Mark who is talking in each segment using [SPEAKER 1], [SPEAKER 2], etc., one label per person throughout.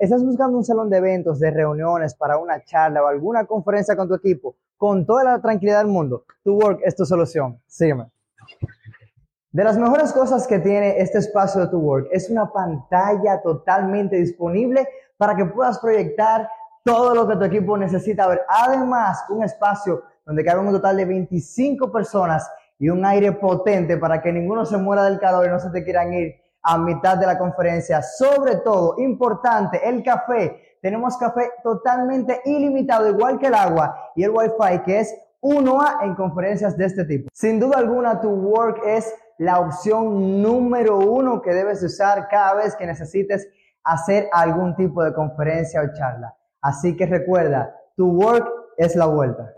[SPEAKER 1] ¿Estás buscando un salón de eventos, de reuniones, para una charla o alguna conferencia con tu equipo con toda la tranquilidad del mundo? Tu Work es tu solución. Sígueme. De las mejores cosas que tiene este espacio de tu Work es una pantalla totalmente disponible para que puedas proyectar todo lo que tu equipo necesita ver. Además, un espacio donde caben un total de 25 personas y un aire potente para que ninguno se muera del calor y no se te quieran ir a mitad de la conferencia. Sobre todo, importante, el café. Tenemos café totalmente ilimitado, igual que el agua y el Wi-Fi, que es 1A en conferencias de este tipo. Sin duda alguna, tu Work es la opción número uno que debes usar cada vez que necesites hacer algún tipo de conferencia o charla. Así que recuerda, tu Work es la vuelta.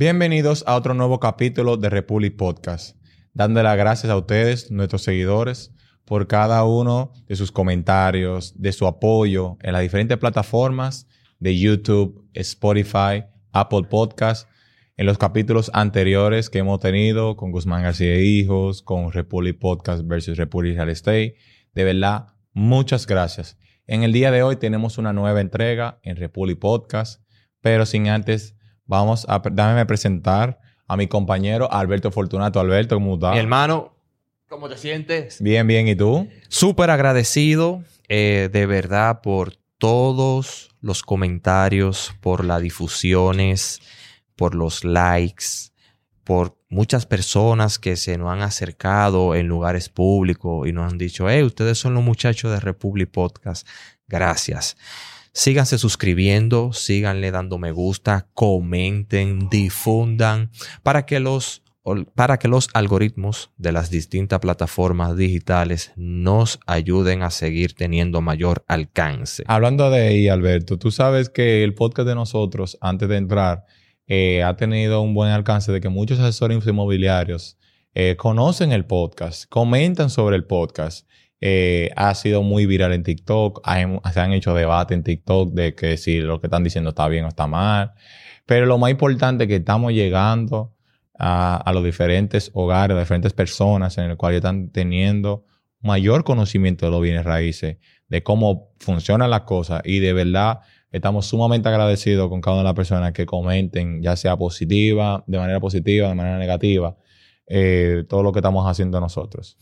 [SPEAKER 2] Bienvenidos a otro nuevo capítulo de Republic Podcast. Dándole las gracias a ustedes, nuestros seguidores, por cada uno de sus comentarios, de su apoyo en las diferentes plataformas de YouTube, Spotify, Apple Podcast, en los capítulos anteriores que hemos tenido con Guzmán García e Hijos, con Republic Podcast versus Republic Real Estate. De verdad, muchas gracias. En el día de hoy tenemos una nueva entrega en Republic Podcast, pero sin antes Vamos a, presentar a mi compañero Alberto Fortunato. Alberto, ¿cómo estás?
[SPEAKER 3] Mi hermano, ¿cómo te sientes?
[SPEAKER 2] Bien, bien. ¿Y tú?
[SPEAKER 3] Súper agradecido, eh, de verdad, por todos los comentarios, por las difusiones, por los likes, por muchas personas que se nos han acercado en lugares públicos y nos han dicho, hey, ustedes son los muchachos de Republic Podcast. Gracias. Síganse suscribiendo, síganle dando me gusta, comenten, difundan para que los para que los algoritmos de las distintas plataformas digitales nos ayuden a seguir teniendo mayor alcance.
[SPEAKER 2] Hablando de ahí, Alberto, tú sabes que el podcast de nosotros, antes de entrar, eh, ha tenido un buen alcance de que muchos asesores inmobiliarios eh, conocen el podcast, comentan sobre el podcast eh, ha sido muy viral en TikTok. se han hecho debate en TikTok de que si lo que están diciendo está bien o está mal. Pero lo más importante es que estamos llegando a, los diferentes hogares, a diferentes personas en el cual están teniendo mayor conocimiento de los bienes raíces, de cómo funcionan las cosas y de verdad estamos sumamente agradecidos con cada una de las personas que comenten, ya sea positiva, de manera positiva, de manera negativa, eh, todo lo que estamos haciendo nosotros.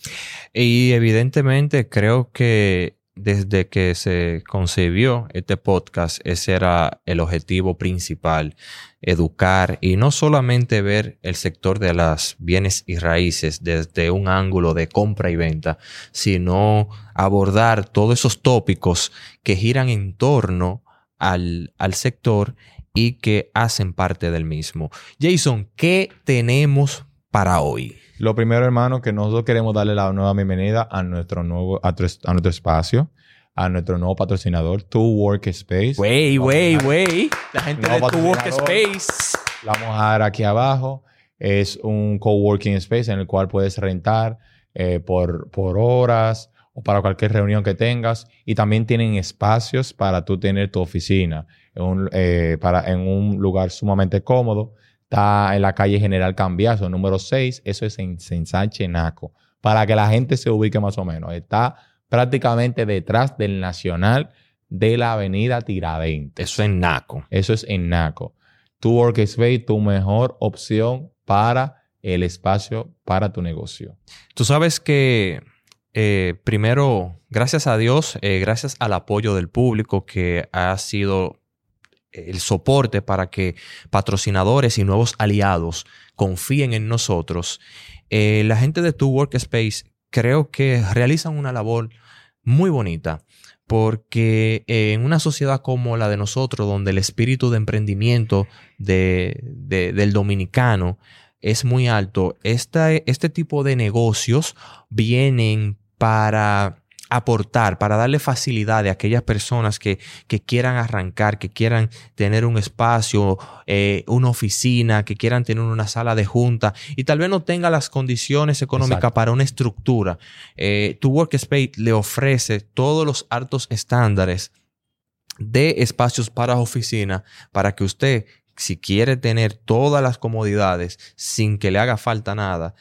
[SPEAKER 3] Y evidentemente creo que desde que se concebió este podcast, ese era el objetivo principal, educar y no solamente ver el sector de las bienes y raíces desde un ángulo de compra y venta, sino abordar todos esos tópicos que giran en torno al, al sector y que hacen parte del mismo. Jason, ¿qué tenemos para hoy?
[SPEAKER 2] Lo primero, hermano, que nosotros queremos darle la nueva bienvenida a nuestro nuevo, a, nuestro espacio, a nuestro nuevo patrocinador, Tu Workspace.
[SPEAKER 3] Wey, wey, wey. La gente de Tu Workspace.
[SPEAKER 2] La vamos a dar aquí abajo. Es un coworking space en el cual puedes rentar eh, por, por horas o para cualquier reunión que tengas. Y también tienen espacios para tú tener tu oficina en un, eh, para, en un lugar sumamente cómodo Está en la calle General Cambiazo, número 6. Eso es en, en Naco. Para que la gente se ubique más o menos. Está prácticamente detrás del Nacional de la Avenida Tiradentes.
[SPEAKER 3] Eso es en Naco.
[SPEAKER 2] Eso es en Naco. Tu Workspace, tu mejor opción para el espacio para tu negocio.
[SPEAKER 3] Tú sabes que eh, primero, gracias a Dios, eh, gracias al apoyo del público que ha sido el soporte para que patrocinadores y nuevos aliados confíen en nosotros, eh, la gente de Tu Workspace creo que realizan una labor muy bonita porque en una sociedad como la de nosotros, donde el espíritu de emprendimiento del dominicano es muy alto, este tipo de negocios vienen para aportar, para darle facilidad a aquellas personas que, quieran arrancar, que quieran tener un espacio, eh, una oficina, que quieran tener una sala de junta y tal vez no tenga las condiciones económicas para una estructura. Eh, tu Workspace le ofrece todos los altos estándares de espacios para oficina para que usted, si quiere tener todas las comodidades sin que le haga falta nada,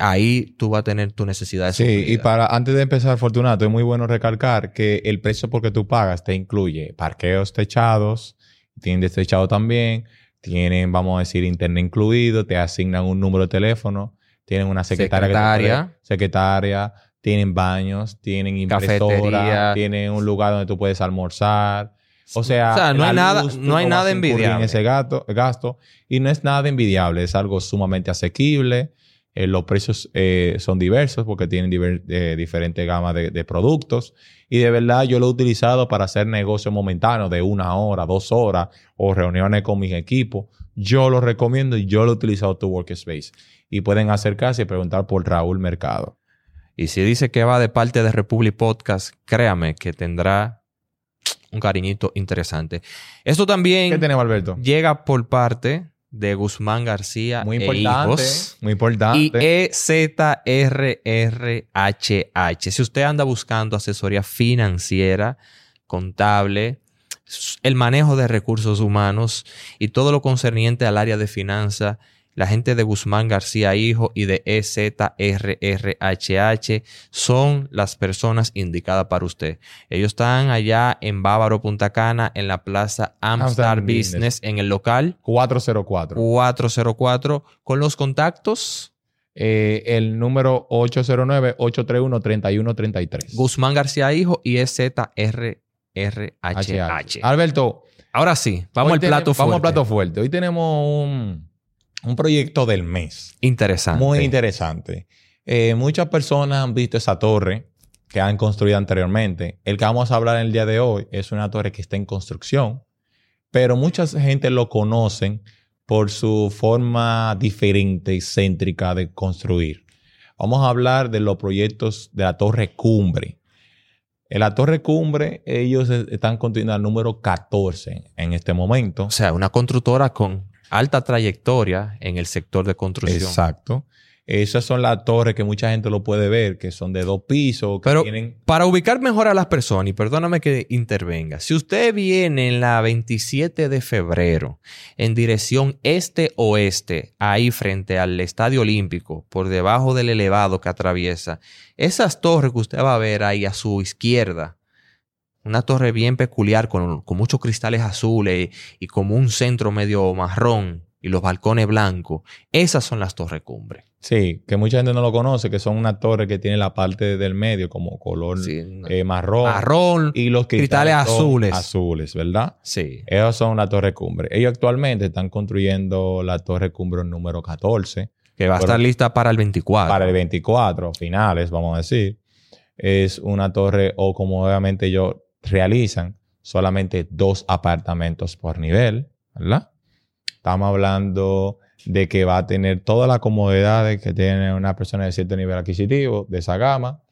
[SPEAKER 3] ahí tú vas a tener tu necesidad
[SPEAKER 2] Sí, y para antes de empezar, Fortunato, es muy bueno recalcar que el precio porque tú pagas te incluye parqueos techados, tienen techado también, tienen, vamos a decir, internet incluido, te asignan un número de teléfono, tienen una secretaria,
[SPEAKER 3] Secretaria.
[SPEAKER 2] secretaria, tienen baños, tienen impresora,
[SPEAKER 3] Cafetería.
[SPEAKER 2] tienen un lugar donde tú puedes almorzar. O sea,
[SPEAKER 3] O sea, no hay nada-
[SPEAKER 2] luz,
[SPEAKER 3] no hay nada envidiable.
[SPEAKER 2] En ese gasto. Y no es nada envidiable, es algo sumamente asequible. Eh, los precios eh, son diversos porque tienen diver- eh, diferentes gamas de, de productos. Y de verdad yo lo he utilizado para hacer negocios momentáneos de una hora, dos horas o reuniones con mis equipos. Yo lo recomiendo y yo lo he utilizado tu Workspace. Y pueden acercarse y preguntar por Raúl Mercado.
[SPEAKER 3] Y si dice que va de parte de Republic Podcast, créame que tendrá un cariñito interesante. Esto también
[SPEAKER 2] ¿Qué tenemos, Alberto?
[SPEAKER 3] llega por parte de Guzmán García
[SPEAKER 2] Muy
[SPEAKER 3] e
[SPEAKER 2] importante.
[SPEAKER 3] hijos
[SPEAKER 2] Muy
[SPEAKER 3] y
[SPEAKER 2] importante.
[SPEAKER 3] EZRRHH. Si usted anda buscando asesoría financiera, contable, el manejo de recursos humanos y todo lo concerniente al área de finanzas, la gente de Guzmán García Hijo y de EZRRHH son las personas indicadas para usted. Ellos están allá en Bávaro, Punta Cana, en la plaza Amstar
[SPEAKER 2] Amstar
[SPEAKER 3] Business,
[SPEAKER 2] Business.
[SPEAKER 3] en el local
[SPEAKER 2] 404.
[SPEAKER 3] 404 con los contactos
[SPEAKER 2] Eh, el número 809-831-3133.
[SPEAKER 3] Guzmán García Hijo y EZRRHH.
[SPEAKER 2] Alberto,
[SPEAKER 3] Ahora sí, vamos al plato
[SPEAKER 2] tenemos- Vamos al
[SPEAKER 3] fuerte.
[SPEAKER 2] plato fuerte. Hoy tenemos un, un proyecto del mes.
[SPEAKER 3] Interesante.
[SPEAKER 2] Muy interesante. Eh, muchas personas han visto esa torre que han construido anteriormente. El que vamos a hablar en el día de hoy es una torre que está en construcción, pero mucha gente lo conocen por su forma diferente y céntrica de construir. Vamos a hablar de los proyectos de la Torre Cumbre. En la Torre Cumbre, ellos están construyendo el número 14 en este momento.
[SPEAKER 3] O sea, una constructora con alta trayectoria en el sector de construcción.
[SPEAKER 2] Exacto. Esas son las torres que mucha gente lo puede ver, que son de dos pisos, que
[SPEAKER 3] Pero
[SPEAKER 2] tienen...
[SPEAKER 3] para ubicar mejor a las personas, y perdóname que intervenga, si usted viene en la 27 de febrero en dirección este-oeste, ahí frente al Estadio Olímpico, por debajo del elevado que atraviesa, esas torres que usted va a ver ahí a su izquierda, una torre bien peculiar con, con muchos cristales azules y como un centro medio marrón y los balcones blancos, esas son las torres cumbre.
[SPEAKER 2] Sí, que mucha gente no lo conoce, que son una torre que tiene la parte del medio como color
[SPEAKER 3] Sí,
[SPEAKER 2] eh, marrón.
[SPEAKER 3] marrón,
[SPEAKER 2] Y los
[SPEAKER 3] cristales
[SPEAKER 2] cristales,
[SPEAKER 3] azules.
[SPEAKER 2] Azules, ¿verdad?
[SPEAKER 3] sí.
[SPEAKER 2] Ellos son la torre cumbre. Ellos actualmente están construyendo la torre cumbre número 14
[SPEAKER 3] Que va a estar lista para el 24.
[SPEAKER 2] para el 24, finales, vamos a decir. Es una torre, o como obviamente ellos realizan, solamente dos apartamentos por nivel, ¿verdad? Estamos hablando de que va a tener todas las comodidades que tiene una persona de cierto nivel adquisitivo, de esa gama.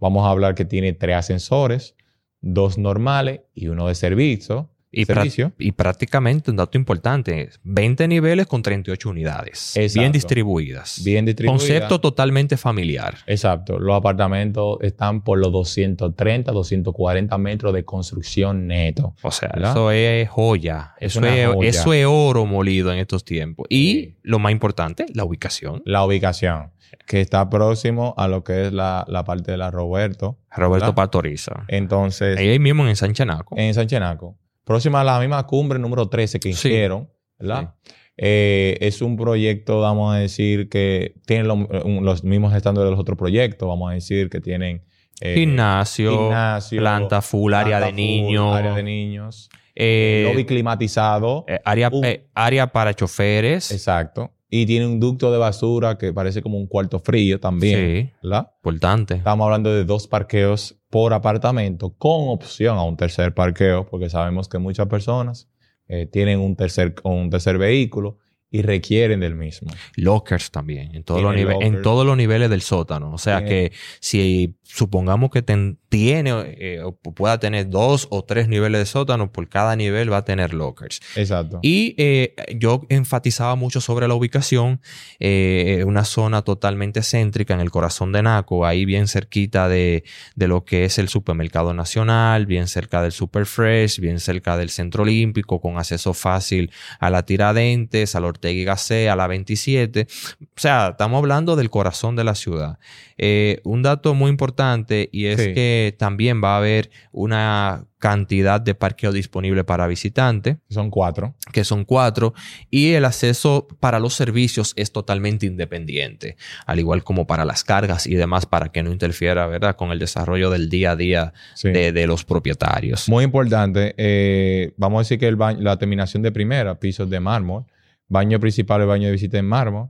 [SPEAKER 2] Vamos a hablar que tiene tres ascensores, dos normales y uno de servicio.
[SPEAKER 3] Y, pra-
[SPEAKER 2] servicio.
[SPEAKER 3] y prácticamente un dato importante, 20 niveles con 38 unidades.
[SPEAKER 2] Exacto.
[SPEAKER 3] Bien distribuidas.
[SPEAKER 2] Bien distribuida.
[SPEAKER 3] Concepto totalmente familiar.
[SPEAKER 2] Exacto. Los apartamentos están por los 230, 240 metros de construcción neto.
[SPEAKER 3] O sea,
[SPEAKER 2] ¿Verdad?
[SPEAKER 3] eso es joya.
[SPEAKER 2] Es
[SPEAKER 3] Eso es,
[SPEAKER 2] joya.
[SPEAKER 3] eso es oro molido en estos tiempos. Y
[SPEAKER 2] Sí.
[SPEAKER 3] lo más importante, la ubicación.
[SPEAKER 2] La ubicación, que está próximo a lo que es la, la parte de la Roberto.
[SPEAKER 3] Roberto
[SPEAKER 2] ¿verdad?
[SPEAKER 3] Pastoriza.
[SPEAKER 2] Entonces,
[SPEAKER 3] Ahí mismo en Sanchanaco.
[SPEAKER 2] en San Chenaco. Próxima a la misma cumbre número 13 que
[SPEAKER 3] Sí.
[SPEAKER 2] hicieron, ¿verdad? Eh, es un proyecto, vamos a decir, que tiene lo- los mismos estándares de los otros proyectos. Vamos a decir que tienen eh,
[SPEAKER 3] Gimnasio,
[SPEAKER 2] gimnasio,
[SPEAKER 3] planta full, área de
[SPEAKER 2] full,
[SPEAKER 3] niños.
[SPEAKER 2] área de niños,
[SPEAKER 3] eh,
[SPEAKER 2] lobby climatizado.
[SPEAKER 3] eh, área,
[SPEAKER 2] un-
[SPEAKER 3] eh, área para choferes.
[SPEAKER 2] Exacto. Y tiene un ducto de basura que parece como un cuarto frío también,
[SPEAKER 3] Sí,
[SPEAKER 2] ¿verdad?
[SPEAKER 3] importante.
[SPEAKER 2] Estamos hablando de dos parqueos por apartamento con opción a un tercer parqueo, porque sabemos que muchas personas eh, tienen un tercer, un tercer vehículo y requieren del mismo.
[SPEAKER 3] Lockers también, en todos, los, nive- en todos los niveles del sótano. O sea
[SPEAKER 2] Tiene-
[SPEAKER 3] que si supongamos que ten- tiene eh, o pueda tener dos o tres niveles de sótano, por cada nivel va a tener lockers.
[SPEAKER 2] Exacto.
[SPEAKER 3] Y eh, yo enfatizaba mucho sobre la ubicación, eh, una zona totalmente céntrica en el corazón de Naco, ahí bien cerquita de, de lo que es el supermercado nacional, bien cerca del Super Fresh, bien cerca del Centro Olímpico, con acceso fácil a la Tiradentes, a la Ortega y Gasset, a la 27. O sea, estamos hablando del corazón de la ciudad. Eh, un dato muy importante y es
[SPEAKER 2] Sí.
[SPEAKER 3] que también va a haber una cantidad de parqueo disponible para visitantes
[SPEAKER 2] Son cuatro.
[SPEAKER 3] que son cuatro, y el acceso para los servicios es totalmente independiente, al igual como para las cargas y demás, para que no interfiera, ¿verdad?, con el desarrollo del día a día
[SPEAKER 2] Sí.
[SPEAKER 3] de, de los propietarios.
[SPEAKER 2] Muy importante, eh, vamos a decir que el la terminación de primera, pisos de mármol, baño principal y baño de visita en mármol,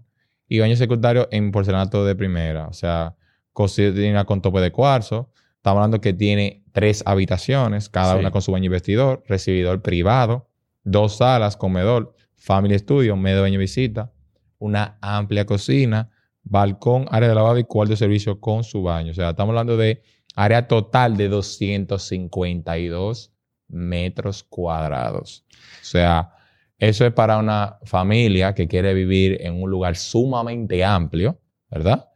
[SPEAKER 2] y baño secundario en porcelanato de primera, o sea, cocina con tope de cuarzo. Estamos hablando que tiene tres habitaciones, cada
[SPEAKER 3] Sí.
[SPEAKER 2] una con su baño y vestidor, recibidor privado, dos salas, comedor, family studio, medio baño y visita, una amplia cocina, balcón, área de lavado y cuarto de servicio con su baño. O sea, estamos hablando de área total de 252 metros cuadrados. O sea, eso es para una familia que quiere vivir en un lugar sumamente amplio, ¿verdad?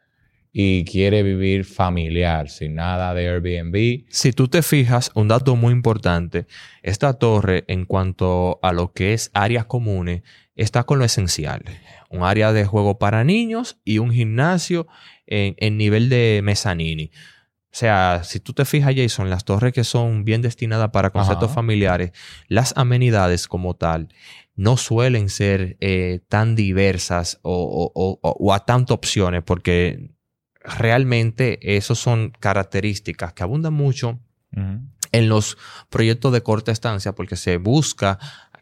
[SPEAKER 2] Y quiere vivir familiar, sin nada de Airbnb.
[SPEAKER 3] Si tú te fijas, un dato muy importante, esta torre en cuanto a lo que es áreas comunes, está con lo esencial. Un área de juego para niños y un gimnasio en, en nivel de mezzanini. O sea, si tú te fijas, Jason, las torres que son bien destinadas para conceptos
[SPEAKER 2] Ajá.
[SPEAKER 3] familiares, las amenidades como tal no suelen ser eh, tan diversas o, o- o- o- o a tantas opciones porque realmente esas son características que abundan mucho en los proyectos de corta estancia porque se busca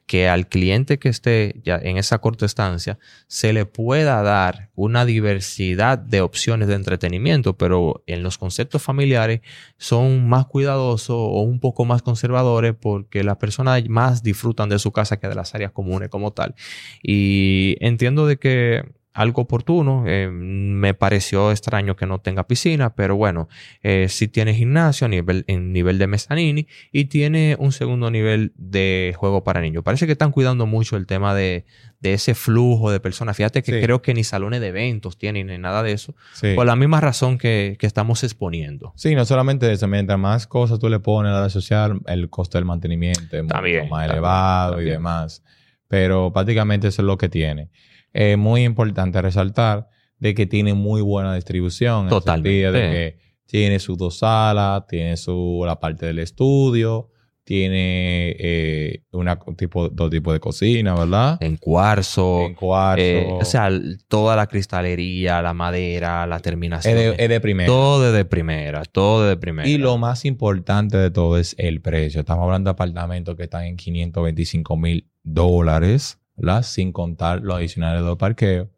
[SPEAKER 3] que al cliente que esté ya en esa corta estancia se le pueda dar una diversidad de opciones de entretenimiento, pero en los conceptos familiares son más cuidadosos o un poco más conservadores porque las personas más disfrutan de su casa que de las áreas comunes como tal. Y entiendo de que algo oportuno, eh, me pareció extraño que no tenga piscina, pero bueno, eh, sí tiene gimnasio a nivel, en nivel de mezzanini y tiene un segundo nivel de juego para niños. Parece que están cuidando mucho el tema de, de ese flujo de personas. Fíjate que
[SPEAKER 2] Sí.
[SPEAKER 3] creo que ni salones de eventos tienen ni nada de eso,
[SPEAKER 2] Sí.
[SPEAKER 3] por la misma razón que, que estamos exponiendo.
[SPEAKER 2] Sí, no solamente eso, mientras más cosas tú le pones a la red social, el costo del mantenimiento es mucho más
[SPEAKER 3] también,
[SPEAKER 2] elevado y demás. Pero prácticamente eso es lo que tiene. Es muy importante resaltar de que tiene muy buena distribución. en el
[SPEAKER 3] Totalmente.
[SPEAKER 2] sentido de que tiene sus dos salas, tiene su, la parte del estudio, tiene eh, una tipo, dos tipos de cocina, ¿verdad?
[SPEAKER 3] En cuarzo,
[SPEAKER 2] En cuarzo.
[SPEAKER 3] eh, o sea, toda la cristalería, la madera, la terminación.
[SPEAKER 2] es de, es de primera.
[SPEAKER 3] todo de primera, todo de primera.
[SPEAKER 2] Y lo más importante de todo es el precio. Estamos hablando de apartamentos que están en 525 mil dólares, ¿verdad? Sin contar los adicionales de parqueo.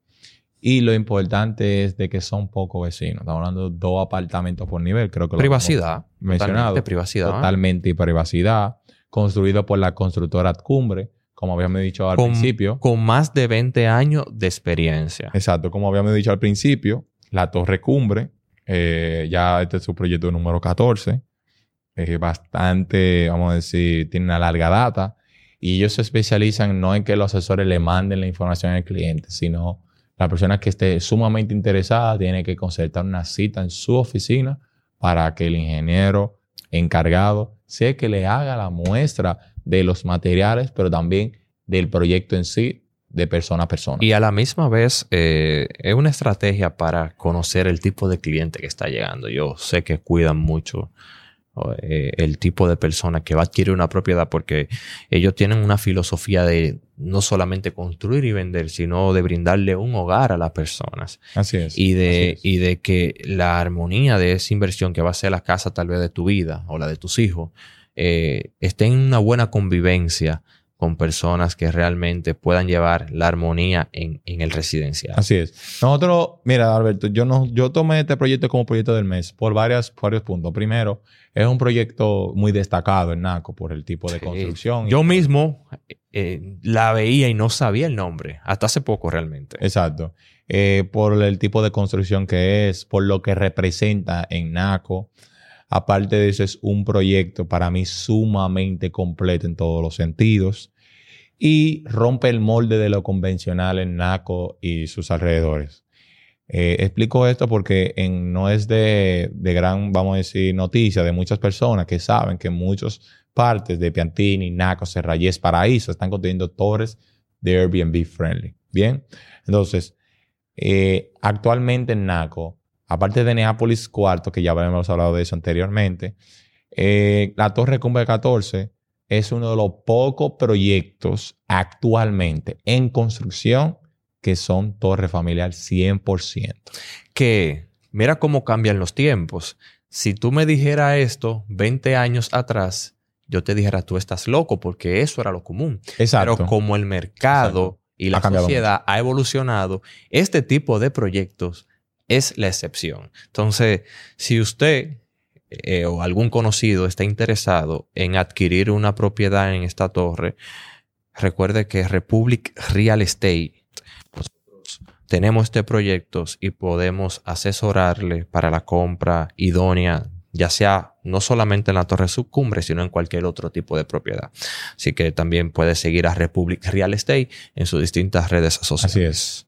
[SPEAKER 2] Y lo importante es de que son pocos vecinos. Estamos hablando de dos apartamentos por nivel, creo que lo
[SPEAKER 3] privacidad.
[SPEAKER 2] hemos mencionado.
[SPEAKER 3] Totalmente privacidad.
[SPEAKER 2] Totalmente privacidad. Construido por la constructora Cumbre, como habíamos dicho al
[SPEAKER 3] Con-
[SPEAKER 2] principio.
[SPEAKER 3] Con más de 20 años de experiencia.
[SPEAKER 2] Exacto, como habíamos dicho al principio, la Torre Cumbre, eh, ya este es su proyecto número 14, es bastante, vamos a decir, tiene una larga data y ellos se especializan no en que los asesores le manden la información al cliente, sino la persona que esté sumamente interesada tiene que concertar una cita en su oficina para que el ingeniero encargado sea que le haga la muestra de los materiales, pero también del proyecto en sí, de persona a persona.
[SPEAKER 3] Y a la misma vez eh, es una estrategia para conocer el tipo de cliente que está llegando. Yo sé que cuidan mucho eh, el tipo de persona que va a adquirir una propiedad porque ellos tienen una filosofía de no solamente construir y vender, sino de brindarle un hogar a las personas.
[SPEAKER 2] Así es.
[SPEAKER 3] Y de,
[SPEAKER 2] es.
[SPEAKER 3] y de que la armonía de esa inversión que va a ser la casa tal vez de tu vida o la de tus hijos, eh, esté en una buena convivencia con personas que realmente puedan llevar la armonía en, en el residencial.
[SPEAKER 2] Así es. Nosotros, mira, Alberto, yo no, yo tomé este proyecto como proyecto del mes por varias, varios puntos. Primero, es un proyecto muy destacado en NACO por el tipo de
[SPEAKER 3] Sí.
[SPEAKER 2] construcción.
[SPEAKER 3] Yo mismo eh, la veía y no sabía el nombre, hasta hace poco realmente.
[SPEAKER 2] Exacto. Eh, por el tipo de construcción que es, por lo que representa en NACO. Aparte de eso, es un proyecto para mí sumamente completo en todos los sentidos y rompe el molde de lo convencional en NACO y sus alrededores. Eh, explico esto porque en- no es de, gran, vamos a decir, noticia de muchas personas que saben que muchas partes de Piantini, NACO, Serrayes, Paraíso están construyendo torres de Airbnb friendly. Bien, entonces, eh, actualmente en NACO, aparte de Neápolis Cuarto, que ya habíamos hablado de eso anteriormente, eh, la Torre Cumbre 14 es uno de los pocos proyectos actualmente en construcción que son torre familiar 100%.
[SPEAKER 3] Que mira cómo cambian los tiempos. Si tú me dijeras esto 20 años atrás, yo te dijera, tú estás loco, porque eso era lo común.
[SPEAKER 2] Exacto.
[SPEAKER 3] Pero como el mercado
[SPEAKER 2] Exacto.
[SPEAKER 3] y la
[SPEAKER 2] Ha
[SPEAKER 3] sociedad ha evolucionado, este tipo de proyectos es la excepción. Entonces, si usted eh, o algún conocido está interesado en adquirir una propiedad en esta torre, recuerde que Republic Real Estate, nosotros tenemos este proyecto y podemos asesorarle para la compra idónea, ya sea no solamente en la Torre Subcumbre, sino en cualquier otro tipo de propiedad. Así que también puede seguir a Republic Real Estate en sus distintas redes sociales.
[SPEAKER 2] Así es.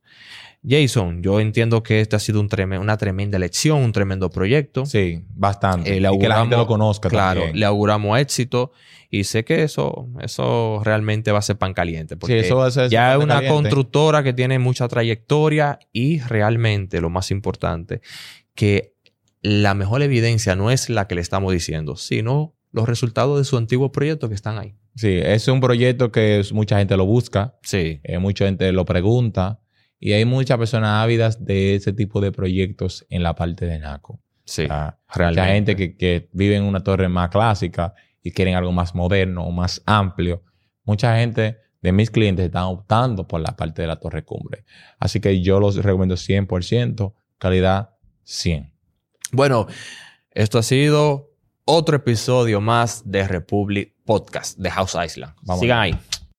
[SPEAKER 3] Jason, yo entiendo que este ha sido un treme- una tremenda lección, un tremendo proyecto.
[SPEAKER 2] Sí, bastante.
[SPEAKER 3] Eh, le
[SPEAKER 2] y que la gente
[SPEAKER 3] auguramos-
[SPEAKER 2] lo conozca
[SPEAKER 3] Claro,
[SPEAKER 2] también.
[SPEAKER 3] le auguramos éxito y sé que eso, eso realmente va a ser pan caliente.
[SPEAKER 2] Sí,
[SPEAKER 3] Porque
[SPEAKER 2] eso va a ser
[SPEAKER 3] ya es una
[SPEAKER 2] caliente.
[SPEAKER 3] constructora que tiene mucha trayectoria y realmente lo más importante, que la mejor evidencia no es la que le estamos diciendo, sino los resultados de su antiguo proyecto que están ahí.
[SPEAKER 2] Sí, es un proyecto que mucha gente lo busca,
[SPEAKER 3] Sí,
[SPEAKER 2] eh, mucha gente lo pregunta y hay muchas personas ávidas de ese tipo de proyectos en la parte de NACO.
[SPEAKER 3] sí,
[SPEAKER 2] O sea,
[SPEAKER 3] realmente.
[SPEAKER 2] mucha gente que, que vive en una torre más clásica y quieren algo más moderno o más amplio. Mucha gente de mis clientes están optando por la parte de la torre cumbre. Así que yo los recomiendo 100%, calidad 100.
[SPEAKER 3] Bueno, esto ha sido otro episodio más de Republic Podcast de House Island.
[SPEAKER 2] Vamos
[SPEAKER 3] Sigan ahí.